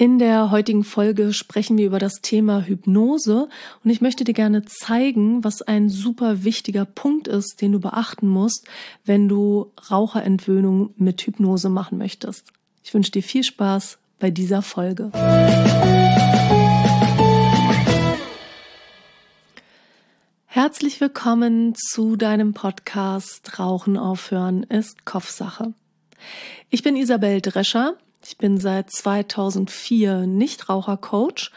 In der heutigen Folge sprechen wir über das Thema Hypnose und ich möchte dir gerne zeigen, was ein super wichtiger Punkt ist, den du beachten musst, wenn du Raucherentwöhnung mit Hypnose machen möchtest. Ich wünsche dir viel Spaß bei dieser Folge. Herzlich willkommen zu deinem Podcast Rauchen aufhören ist Kopfsache. Ich bin Isabel Drescher ich bin seit 2004 Nichtrauchercoach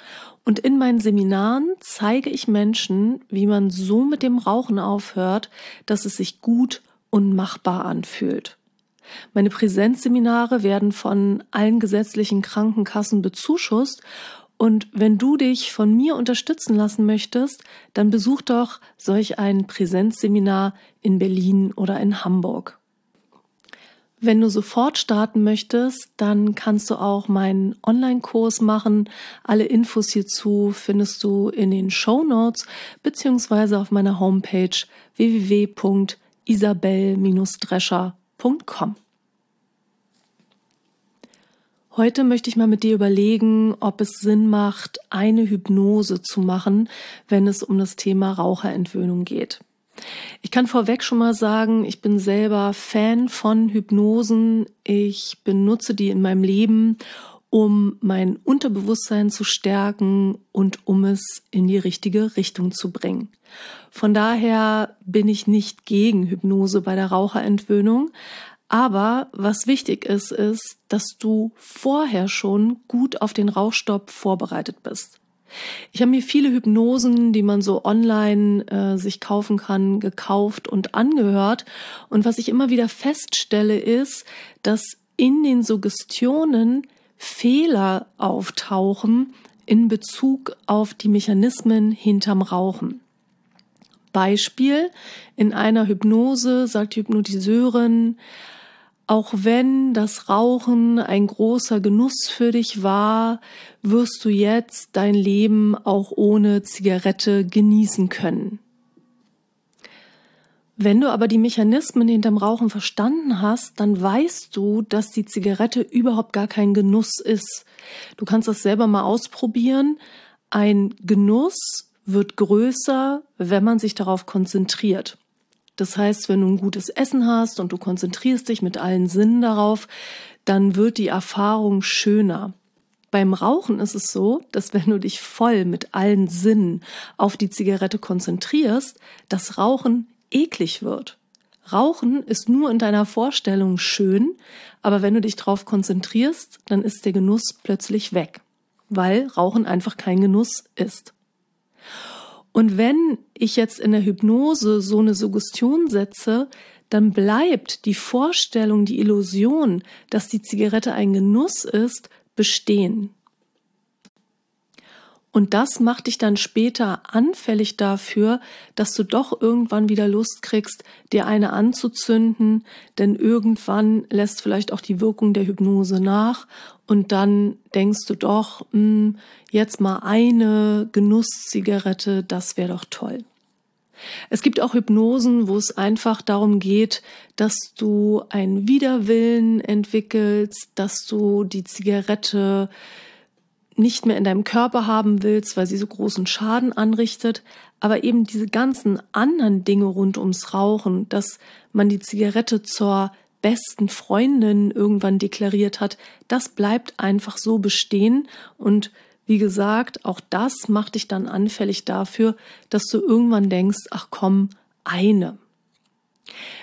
und in meinen Seminaren zeige ich Menschen, wie man so mit dem Rauchen aufhört, dass es sich gut und machbar anfühlt. Meine Präsenzseminare werden von allen gesetzlichen Krankenkassen bezuschusst und wenn du dich von mir unterstützen lassen möchtest, dann besuch doch solch ein Präsenzseminar in Berlin oder in Hamburg. Wenn du sofort starten möchtest, dann kannst du auch meinen Online-Kurs machen. Alle Infos hierzu findest du in den Show Notes beziehungsweise auf meiner Homepage www.isabel-drescher.com. Heute möchte ich mal mit dir überlegen, ob es Sinn macht, eine Hypnose zu machen, wenn es um das Thema Raucherentwöhnung geht. Ich kann vorweg schon mal sagen, ich bin selber Fan von Hypnosen. Ich benutze die in meinem Leben, um mein Unterbewusstsein zu stärken und um es in die richtige Richtung zu bringen. Von daher bin ich nicht gegen Hypnose bei der Raucherentwöhnung. Aber was wichtig ist, ist, dass du vorher schon gut auf den Rauchstopp vorbereitet bist. Ich habe mir viele Hypnosen, die man so online äh, sich kaufen kann, gekauft und angehört. Und was ich immer wieder feststelle, ist, dass in den Suggestionen Fehler auftauchen in Bezug auf die Mechanismen hinterm Rauchen. Beispiel, in einer Hypnose sagt die Hypnotiseurin, auch wenn das Rauchen ein großer Genuss für dich war, wirst du jetzt dein Leben auch ohne Zigarette genießen können. Wenn du aber die Mechanismen hinterm Rauchen verstanden hast, dann weißt du, dass die Zigarette überhaupt gar kein Genuss ist. Du kannst das selber mal ausprobieren. Ein Genuss wird größer, wenn man sich darauf konzentriert. Das heißt, wenn du ein gutes Essen hast und du konzentrierst dich mit allen Sinnen darauf, dann wird die Erfahrung schöner. Beim Rauchen ist es so, dass wenn du dich voll mit allen Sinnen auf die Zigarette konzentrierst, das Rauchen eklig wird. Rauchen ist nur in deiner Vorstellung schön, aber wenn du dich darauf konzentrierst, dann ist der Genuss plötzlich weg, weil Rauchen einfach kein Genuss ist. Und wenn ich jetzt in der Hypnose so eine Suggestion setze, dann bleibt die Vorstellung, die Illusion, dass die Zigarette ein Genuss ist, bestehen. Und das macht dich dann später anfällig dafür, dass du doch irgendwann wieder Lust kriegst, dir eine anzuzünden, denn irgendwann lässt vielleicht auch die Wirkung der Hypnose nach und dann denkst du doch, mh, hm, jetzt mal eine Genusszigarette, das wäre doch toll. Es gibt auch Hypnosen, wo es einfach darum geht, dass du einen Widerwillen entwickelst, dass du die Zigarette nicht mehr in deinem Körper haben willst, weil sie so großen Schaden anrichtet, aber eben diese ganzen anderen Dinge rund ums Rauchen, dass man die Zigarette zur besten Freundin irgendwann deklariert hat, das bleibt einfach so bestehen und wie gesagt, auch das macht dich dann anfällig dafür, dass du irgendwann denkst, ach komm, eine.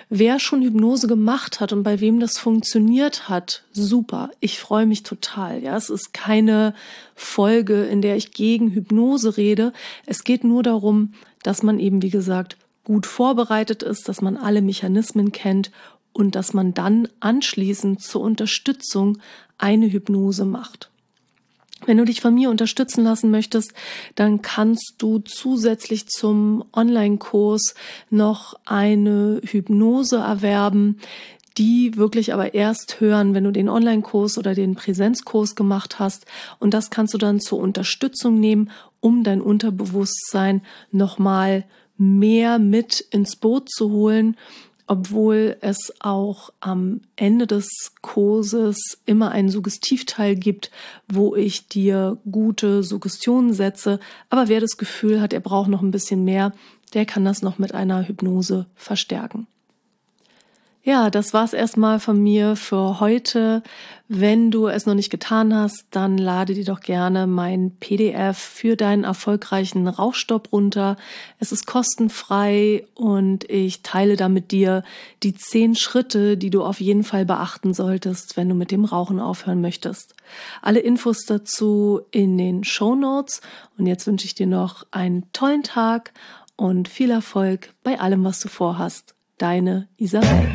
Wer schon Hypnose gemacht hat und bei wem das funktioniert hat, super. Ich freue mich total. Ja, es ist keine Folge, in der ich gegen Hypnose rede. Es geht nur darum, dass man eben, wie gesagt, gut vorbereitet ist, dass man alle Mechanismen kennt und dass man dann anschließend zur Unterstützung eine Hypnose macht. Wenn du dich von mir unterstützen lassen möchtest, dann kannst du zusätzlich zum Online-Kurs noch eine Hypnose erwerben, die wirklich aber erst hören, wenn du den Online-Kurs oder den Präsenzkurs gemacht hast. Und das kannst du dann zur Unterstützung nehmen, um dein Unterbewusstsein nochmal mehr mit ins Boot zu holen obwohl es auch am Ende des Kurses immer einen Suggestivteil gibt, wo ich dir gute Suggestionen setze. Aber wer das Gefühl hat, er braucht noch ein bisschen mehr, der kann das noch mit einer Hypnose verstärken. Ja, das war's erstmal von mir für heute. Wenn du es noch nicht getan hast, dann lade dir doch gerne mein PDF für deinen erfolgreichen Rauchstopp runter. Es ist kostenfrei und ich teile da mit dir die zehn Schritte, die du auf jeden Fall beachten solltest, wenn du mit dem Rauchen aufhören möchtest. Alle Infos dazu in den Show Notes. Und jetzt wünsche ich dir noch einen tollen Tag und viel Erfolg bei allem, was du vorhast. Deine Isabel.